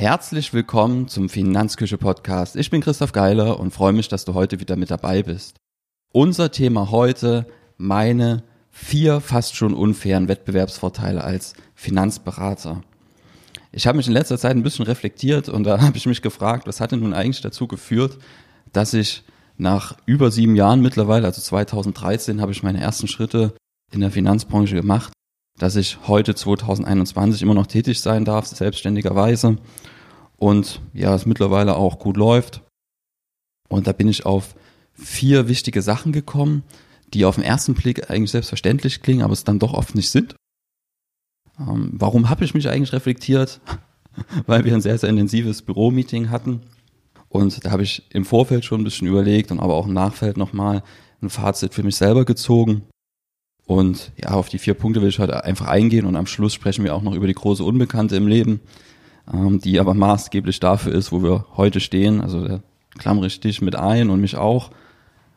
Herzlich willkommen zum Finanzküche Podcast. Ich bin Christoph Geiler und freue mich, dass du heute wieder mit dabei bist. Unser Thema heute, meine vier fast schon unfairen Wettbewerbsvorteile als Finanzberater. Ich habe mich in letzter Zeit ein bisschen reflektiert und da habe ich mich gefragt, was hat denn nun eigentlich dazu geführt, dass ich nach über sieben Jahren mittlerweile, also 2013, habe ich meine ersten Schritte in der Finanzbranche gemacht, dass ich heute 2021 immer noch tätig sein darf, selbstständigerweise und ja, es mittlerweile auch gut läuft. Und da bin ich auf vier wichtige Sachen gekommen, die auf den ersten Blick eigentlich selbstverständlich klingen, aber es dann doch oft nicht sind. Ähm, warum habe ich mich eigentlich reflektiert? Weil wir ein sehr, sehr intensives Büromeeting hatten. Und da habe ich im Vorfeld schon ein bisschen überlegt und aber auch im Nachfeld nochmal ein Fazit für mich selber gezogen. Und ja, auf die vier Punkte will ich heute einfach eingehen und am Schluss sprechen wir auch noch über die große Unbekannte im Leben, ähm, die aber maßgeblich dafür ist, wo wir heute stehen. Also da klammere ich dich mit ein und mich auch.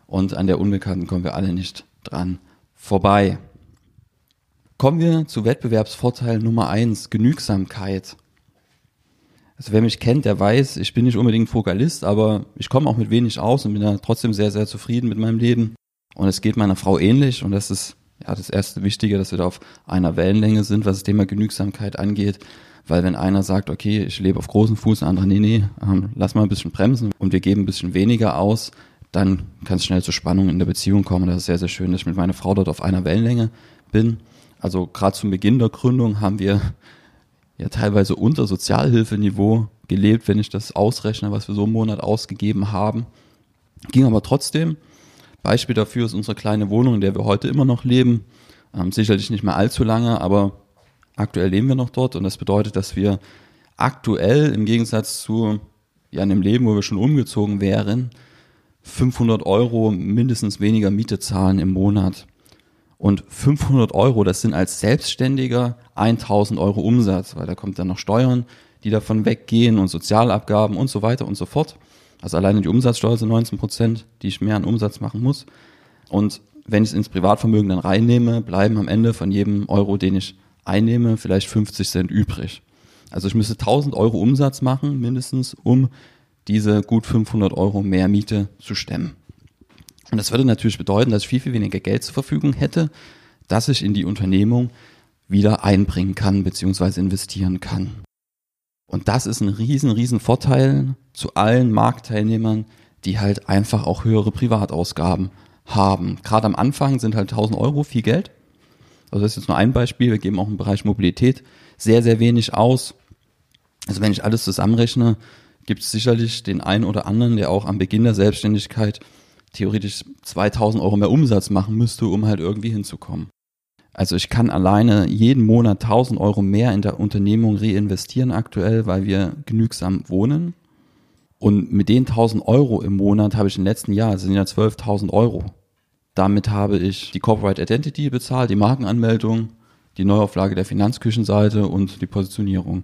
Und an der Unbekannten kommen wir alle nicht dran vorbei. Kommen wir zu Wettbewerbsvorteil Nummer eins, Genügsamkeit. Also wer mich kennt, der weiß, ich bin nicht unbedingt Fokalist, aber ich komme auch mit wenig aus und bin da trotzdem sehr, sehr zufrieden mit meinem Leben. Und es geht meiner Frau ähnlich und das ist ja das erste Wichtige, dass wir da auf einer Wellenlänge sind, was das Thema Genügsamkeit angeht. Weil wenn einer sagt, okay, ich lebe auf großen Fuß, der andere, nee, nee, ähm, lass mal ein bisschen bremsen und wir geben ein bisschen weniger aus, dann kann es schnell zu Spannungen in der Beziehung kommen. Das ist sehr, sehr schön, dass ich mit meiner Frau dort auf einer Wellenlänge bin. Also gerade zum Beginn der Gründung haben wir ja teilweise unter Sozialhilfeniveau gelebt, wenn ich das ausrechne, was wir so im Monat ausgegeben haben. Ging aber trotzdem. Beispiel dafür ist unsere kleine Wohnung, in der wir heute immer noch leben. Ähm, sicherlich nicht mehr allzu lange, aber aktuell leben wir noch dort und das bedeutet, dass wir aktuell im Gegensatz zu ja, einem Leben, wo wir schon umgezogen wären, 500 Euro mindestens weniger Miete zahlen im Monat. Und 500 Euro, das sind als Selbstständiger 1000 Euro Umsatz, weil da kommt dann noch Steuern, die davon weggehen und Sozialabgaben und so weiter und so fort. Also alleine die Umsatzsteuer sind 19 Prozent, die ich mehr an Umsatz machen muss. Und wenn ich es ins Privatvermögen dann reinnehme, bleiben am Ende von jedem Euro, den ich einnehme, vielleicht 50 Cent übrig. Also ich müsste 1000 Euro Umsatz machen, mindestens, um diese gut 500 Euro mehr Miete zu stemmen. Und das würde natürlich bedeuten, dass ich viel, viel weniger Geld zur Verfügung hätte, dass ich in die Unternehmung wieder einbringen kann bzw. investieren kann. Und das ist ein riesen, riesen Vorteil zu allen Marktteilnehmern, die halt einfach auch höhere Privatausgaben haben. Gerade am Anfang sind halt 1000 Euro viel Geld. Also das ist jetzt nur ein Beispiel. Wir geben auch im Bereich Mobilität sehr, sehr wenig aus. Also wenn ich alles zusammenrechne, gibt es sicherlich den einen oder anderen, der auch am Beginn der Selbstständigkeit theoretisch 2000 Euro mehr Umsatz machen müsste, um halt irgendwie hinzukommen. Also ich kann alleine jeden Monat 1000 Euro mehr in der Unternehmung reinvestieren aktuell, weil wir genügsam wohnen. Und mit den 1000 Euro im Monat habe ich im letzten Jahr, das sind ja 12.000 Euro. Damit habe ich die Corporate Identity bezahlt, die Markenanmeldung, die Neuauflage der Finanzküchenseite und die Positionierung.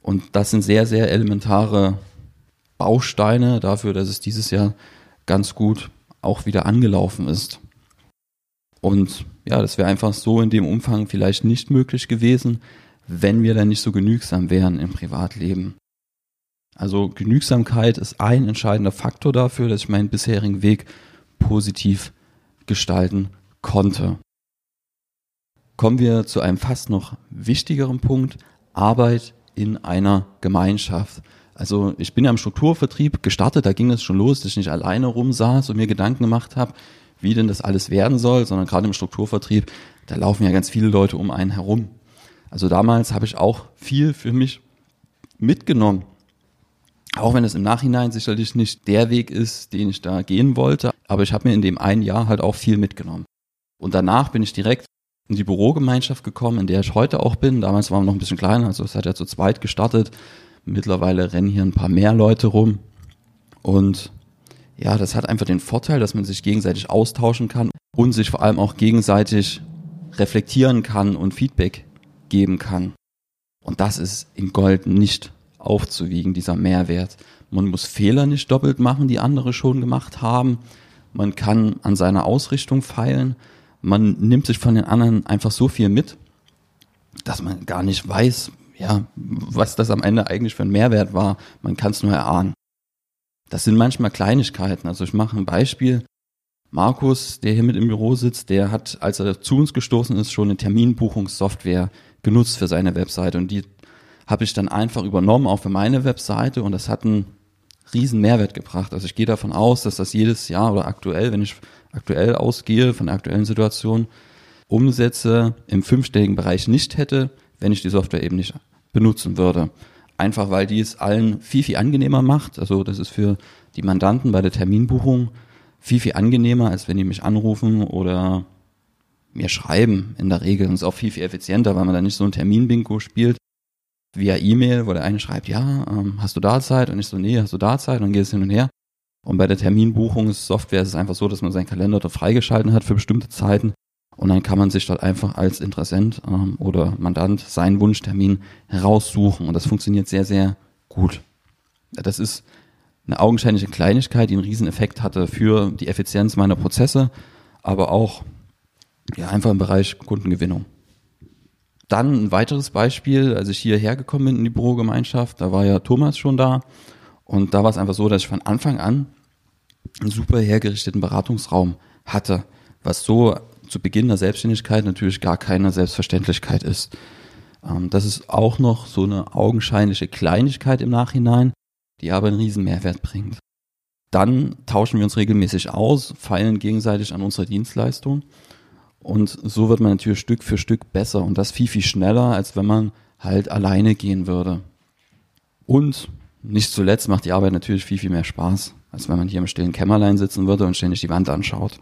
Und das sind sehr, sehr elementare Bausteine dafür, dass es dieses Jahr ganz gut auch wieder angelaufen ist. Und ja, das wäre einfach so in dem Umfang vielleicht nicht möglich gewesen, wenn wir dann nicht so genügsam wären im Privatleben. Also Genügsamkeit ist ein entscheidender Faktor dafür, dass ich meinen bisherigen Weg positiv gestalten konnte. Kommen wir zu einem fast noch wichtigeren Punkt, Arbeit in einer Gemeinschaft. Also ich bin ja im Strukturvertrieb gestartet, da ging es schon los, dass ich nicht alleine rumsaß und mir Gedanken gemacht habe, wie denn das alles werden soll, sondern gerade im Strukturvertrieb, da laufen ja ganz viele Leute um einen herum. Also damals habe ich auch viel für mich mitgenommen. Auch wenn es im Nachhinein sicherlich nicht der Weg ist, den ich da gehen wollte, aber ich habe mir in dem einen Jahr halt auch viel mitgenommen. Und danach bin ich direkt in die Bürogemeinschaft gekommen, in der ich heute auch bin. Damals waren wir noch ein bisschen kleiner, also es hat ja zu zweit gestartet. Mittlerweile rennen hier ein paar mehr Leute rum. Und ja, das hat einfach den Vorteil, dass man sich gegenseitig austauschen kann und sich vor allem auch gegenseitig reflektieren kann und Feedback geben kann. Und das ist in Gold nicht aufzuwiegen, dieser Mehrwert. Man muss Fehler nicht doppelt machen, die andere schon gemacht haben. Man kann an seiner Ausrichtung feilen. Man nimmt sich von den anderen einfach so viel mit, dass man gar nicht weiß, ja, was das am Ende eigentlich für ein Mehrwert war, man kann es nur erahnen. Das sind manchmal Kleinigkeiten. Also ich mache ein Beispiel. Markus, der hier mit im Büro sitzt, der hat, als er zu uns gestoßen ist, schon eine Terminbuchungssoftware genutzt für seine Webseite und die habe ich dann einfach übernommen, auch für meine Webseite und das hat einen riesen Mehrwert gebracht. Also ich gehe davon aus, dass das jedes Jahr oder aktuell, wenn ich aktuell ausgehe von der aktuellen Situation, Umsätze im fünfstelligen Bereich nicht hätte, wenn ich die Software eben nicht benutzen würde. Einfach weil die es allen viel, viel angenehmer macht. Also das ist für die Mandanten bei der Terminbuchung viel, viel angenehmer, als wenn die mich anrufen oder mir schreiben in der Regel. Und es ist auch viel, viel effizienter, weil man dann nicht so ein Terminbingo spielt via E-Mail, wo der eine schreibt, ja, ähm, hast du da Zeit? Und ich so, nee, hast du da Zeit? Und dann geht es hin und her. Und bei der Terminbuchungssoftware ist es einfach so, dass man seinen Kalender dort freigeschalten hat für bestimmte Zeiten. Und dann kann man sich dort einfach als Interessent ähm, oder Mandant seinen Wunschtermin heraussuchen. Und das funktioniert sehr, sehr gut. Das ist eine augenscheinliche Kleinigkeit, die einen riesen Effekt hatte für die Effizienz meiner Prozesse, aber auch ja, einfach im Bereich Kundengewinnung. Dann ein weiteres Beispiel, als ich hierher gekommen bin in die Bürogemeinschaft, da war ja Thomas schon da und da war es einfach so, dass ich von Anfang an einen super hergerichteten Beratungsraum hatte, was so zu Beginn der Selbstständigkeit natürlich gar keine Selbstverständlichkeit ist. Ähm, das ist auch noch so eine augenscheinliche Kleinigkeit im Nachhinein, die aber einen riesen Mehrwert bringt. Dann tauschen wir uns regelmäßig aus, feilen gegenseitig an unserer Dienstleistung und so wird man natürlich Stück für Stück besser und das viel, viel schneller, als wenn man halt alleine gehen würde. Und nicht zuletzt macht die Arbeit natürlich viel, viel mehr Spaß, als wenn man hier im stillen Kämmerlein sitzen würde und ständig die Wand anschaut.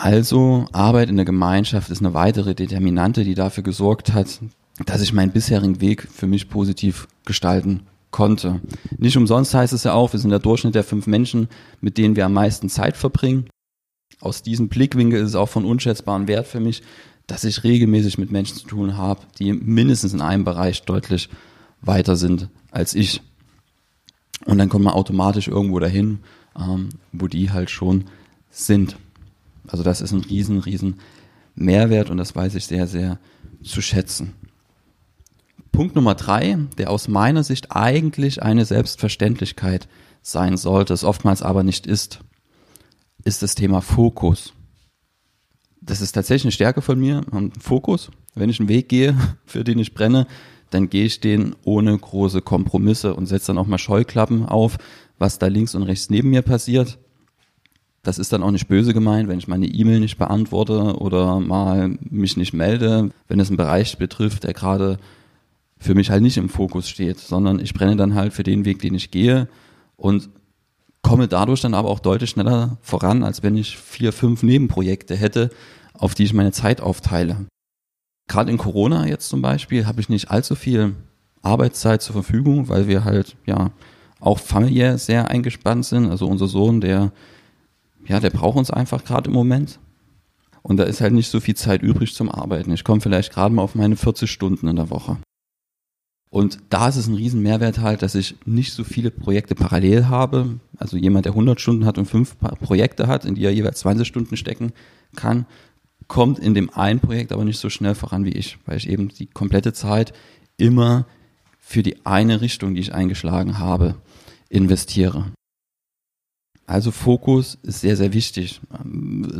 Also Arbeit in der Gemeinschaft ist eine weitere Determinante, die dafür gesorgt hat, dass ich meinen bisherigen Weg für mich positiv gestalten konnte. Nicht umsonst heißt es ja auch, wir sind der Durchschnitt der fünf Menschen, mit denen wir am meisten Zeit verbringen. Aus diesem Blickwinkel ist es auch von unschätzbarem Wert für mich, dass ich regelmäßig mit Menschen zu tun habe, die mindestens in einem Bereich deutlich weiter sind als ich. Und dann kommt man automatisch irgendwo dahin, ähm, wo die halt schon sind. Also das ist ein riesen, riesen Mehrwert und das weiß ich sehr, sehr zu schätzen. Punkt Nummer drei, der aus meiner Sicht eigentlich eine Selbstverständlichkeit sein sollte, es oftmals aber nicht ist, ist das Thema Fokus. Das ist tatsächlich eine Stärke von mir, Fokus. Wenn ich einen Weg gehe, für den ich brenne, dann gehe ich den ohne große Kompromisse und setze dann auch mal Scheuklappen auf, was da links und rechts neben mir passiert. Das ist dann auch nicht böse gemeint, wenn ich meine E-Mail nicht beantworte oder mal mich nicht melde, wenn es einen Bereich betrifft, der gerade für mich halt nicht im Fokus steht, sondern ich brenne dann halt für den Weg, den ich gehe und komme dadurch dann aber auch deutlich schneller voran, als wenn ich vier, fünf Nebenprojekte hätte, auf die ich meine Zeit aufteile. Gerade in Corona jetzt zum Beispiel habe ich nicht allzu viel Arbeitszeit zur Verfügung, weil wir halt ja auch familiär sehr eingespannt sind. Also unser Sohn, der ja, der braucht uns einfach gerade im Moment. Und da ist halt nicht so viel Zeit übrig zum Arbeiten. Ich komme vielleicht gerade mal auf meine 40 Stunden in der Woche. Und da ist es ein riesen Mehrwert halt, dass ich nicht so viele Projekte parallel habe. Also jemand, der 100 Stunden hat und fünf Projekte hat, in die er jeweils 20 Stunden stecken kann, kommt in dem einen Projekt aber nicht so schnell voran wie ich, weil ich eben die komplette Zeit immer für die eine Richtung, die ich eingeschlagen habe, investiere. Also Fokus ist sehr, sehr wichtig.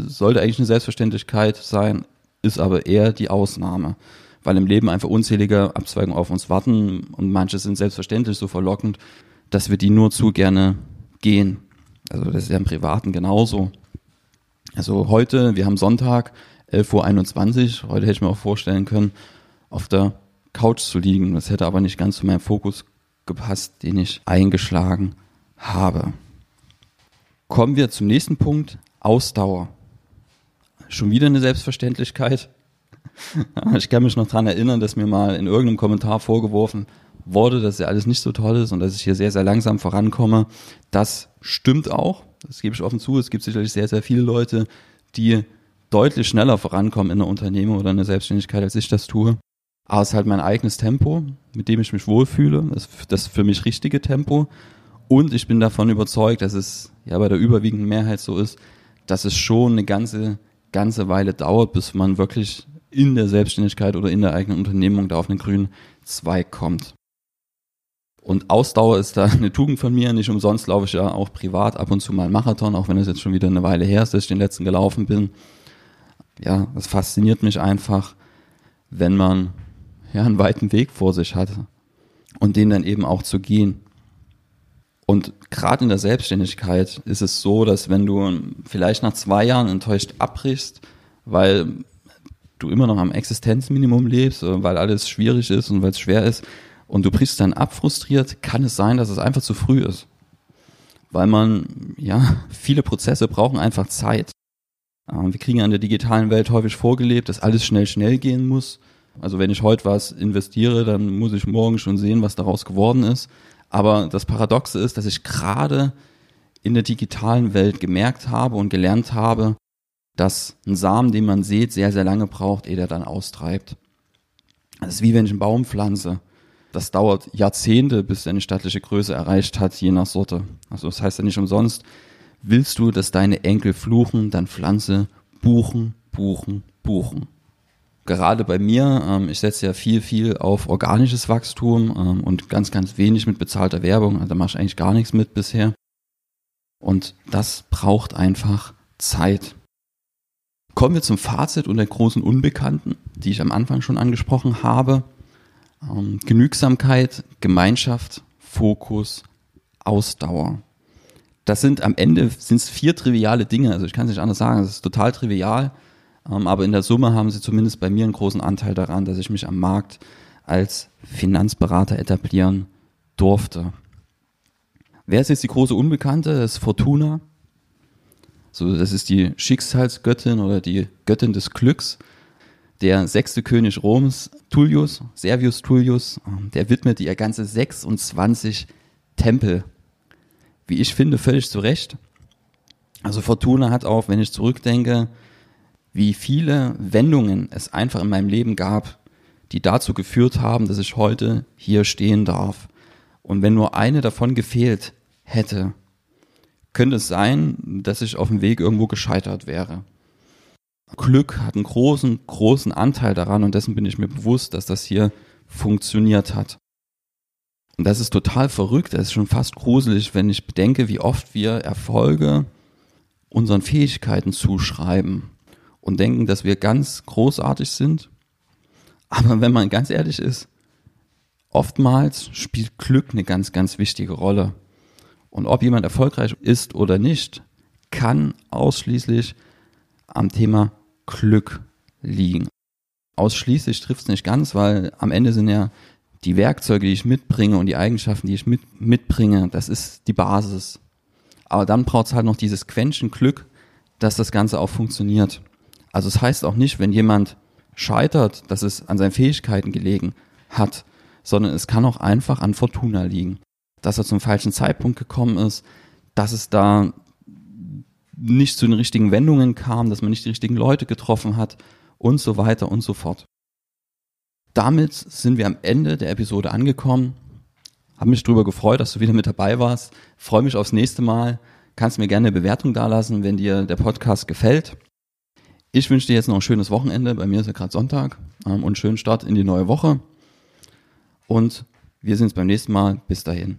Sollte eigentlich eine Selbstverständlichkeit sein, ist aber eher die Ausnahme weil im Leben einfach unzählige Abzweigungen auf uns warten und manche sind selbstverständlich so verlockend, dass wir die nur zu gerne gehen. Also das ist ja im Privaten genauso. Also heute, wir haben Sonntag, 11.21 Uhr, heute hätte ich mir auch vorstellen können, auf der Couch zu liegen. Das hätte aber nicht ganz zu meinem Fokus gepasst, den ich eingeschlagen habe. Kommen wir zum nächsten Punkt, Ausdauer. Schon wieder eine Selbstverständlichkeit. ich kann mich noch dran erinnern, dass mir mal in irgendeinem Kommentar vorgeworfen wurde, dass ja alles nicht so toll ist und dass ich hier sehr, sehr langsam vorankomme. Das stimmt auch. Das gebe ich offen zu. Es gibt sicherlich sehr, sehr viele Leute, die deutlich schneller vorankommen in der Unternehmung oder in der Selbstständigkeit, als ich das tue. Aber es ist halt mein eigenes Tempo, mit dem ich mich wohlfühle. Das, das für mich richtige Tempo. Und ich bin davon überzeugt, dass es ja bei der überwiegenden Mehrheit so ist, dass es schon eine ganze, ganze Weile dauert, bis man wirklich in der Selbstständigkeit oder in der eigenen Unternehmung da auf einen grünen Lebenszweig kommt. Und Ausdauer ist da eine Tugend von mir. Nicht umsonst laufe ich ja auch privat ab und zu mal einen Marathon, auch wenn es jetzt schon wieder eine Weile her ist, dass ich den letzten gelaufen bin. Ja, das fasziniert mich einfach, wenn man ja einen weiten Weg vor sich hat und den dann eben auch zu gehen. Und gerade in der Selbstständigkeit ist es so, dass wenn du vielleicht nach zwei Jahren enttäuscht abbrichst, weil du immer noch am Existenzminimum lebst, weil alles schwierig ist und weil es schwer ist, und du brichst dann ab frustriert, kann es sein, dass es einfach zu früh ist. Weil man, ja, viele Prozesse brauchen einfach Zeit. Wir kriegen ja in der digitalen Welt häufig vorgelebt, dass alles schnell, schnell gehen muss. Also wenn ich heute was investiere, dann muss ich morgen schon sehen, was daraus geworden ist. Aber das Paradoxe ist, dass ich gerade in der digitalen Welt gemerkt habe und gelernt habe, dass ein Samen, den man sieht, sehr, sehr lange braucht, ehe der dann austreibt. Das ist wie wenn ich einen Baum pflanze. Das dauert Jahrzehnte, bis er eine stattliche Größe erreicht hat, je nach Sorte. Also das heißt ja nicht umsonst, willst du, dass deine Enkel fluchen, dann pflanze Buchen, Buchen, Buchen. Gerade bei mir, ähm, ich setze ja viel, viel auf organisches Wachstum ähm, und ganz, ganz wenig mit bezahlter Werbung. Also da mache ich eigentlich gar nichts mit bisher. Und das braucht einfach Zeit. Kommen wir zum Fazit und der großen Unbekannten, die ich am Anfang schon angesprochen habe. Ähm, Genügsamkeit, Gemeinschaft, Fokus, Ausdauer. Das sind am Ende sind's vier triviale Dinge. Also ich kann es nicht anders sagen. Es ist total trivial. Ähm, aber in der Summe haben sie zumindest bei mir einen großen Anteil daran, dass ich mich am Markt als Finanzberater etablieren durfte. Wer ist jetzt die große Unbekannte? Das ist Fortuna. So, das ist die Schicksalsgöttin oder die Göttin des Glücks. Der sechste König Roms, Tullius, Servius Tullius, ähm, der widmete ihr ganze 26 Tempel. Wie ich finde, völlig zu Recht. Also Fortuna hat auch, wenn ich zurückdenke, wie viele Wendungen es einfach in meinem Leben gab, die dazu geführt haben, dass ich heute hier stehen darf. Und wenn nur eine davon gefehlt hätte, könnte es sein, dass ich auf dem Weg irgendwo gescheitert wäre. Glück hat einen großen, großen Anteil daran und dessen bin ich mir bewusst, dass das hier funktioniert hat. Und das ist total verrückt, das ist schon fast gruselig, wenn ich bedenke, wie oft wir Erfolge unseren Fähigkeiten zuschreiben und denken, dass wir ganz großartig sind. Aber wenn man ganz ehrlich ist, oftmals spielt Glück eine ganz, ganz wichtige Rolle. Und ob jemand erfolgreich ist oder nicht, kann ausschließlich am Thema Glück liegen. Ausschließlich trifft es nicht ganz, weil am Ende sind ja die Werkzeuge, die ich mitbringe und die Eigenschaften, die ich mit, mitbringe, das ist die Basis. Aber dann braucht es halt noch dieses Quäntchen Glück, dass das Ganze auch funktioniert. Also es das heißt auch nicht, wenn jemand scheitert, dass es an seinen Fähigkeiten gelegen hat, sondern es kann auch einfach an Fortuna liegen. Dass er zum falschen Zeitpunkt gekommen ist, dass es da nicht zu den richtigen Wendungen kam, dass man nicht die richtigen Leute getroffen hat und so weiter und so fort. Damit sind wir am Ende der Episode angekommen. Habe mich darüber gefreut, dass du wieder mit dabei warst. Freue mich aufs nächste Mal. Kannst mir gerne eine Bewertung dalassen, wenn dir der Podcast gefällt. Ich wünsche dir jetzt noch ein schönes Wochenende. Bei mir ist ja gerade Sonntag ähm, und schönen Start in die neue Woche. Und wir sehen uns beim nächsten Mal. Bis dahin.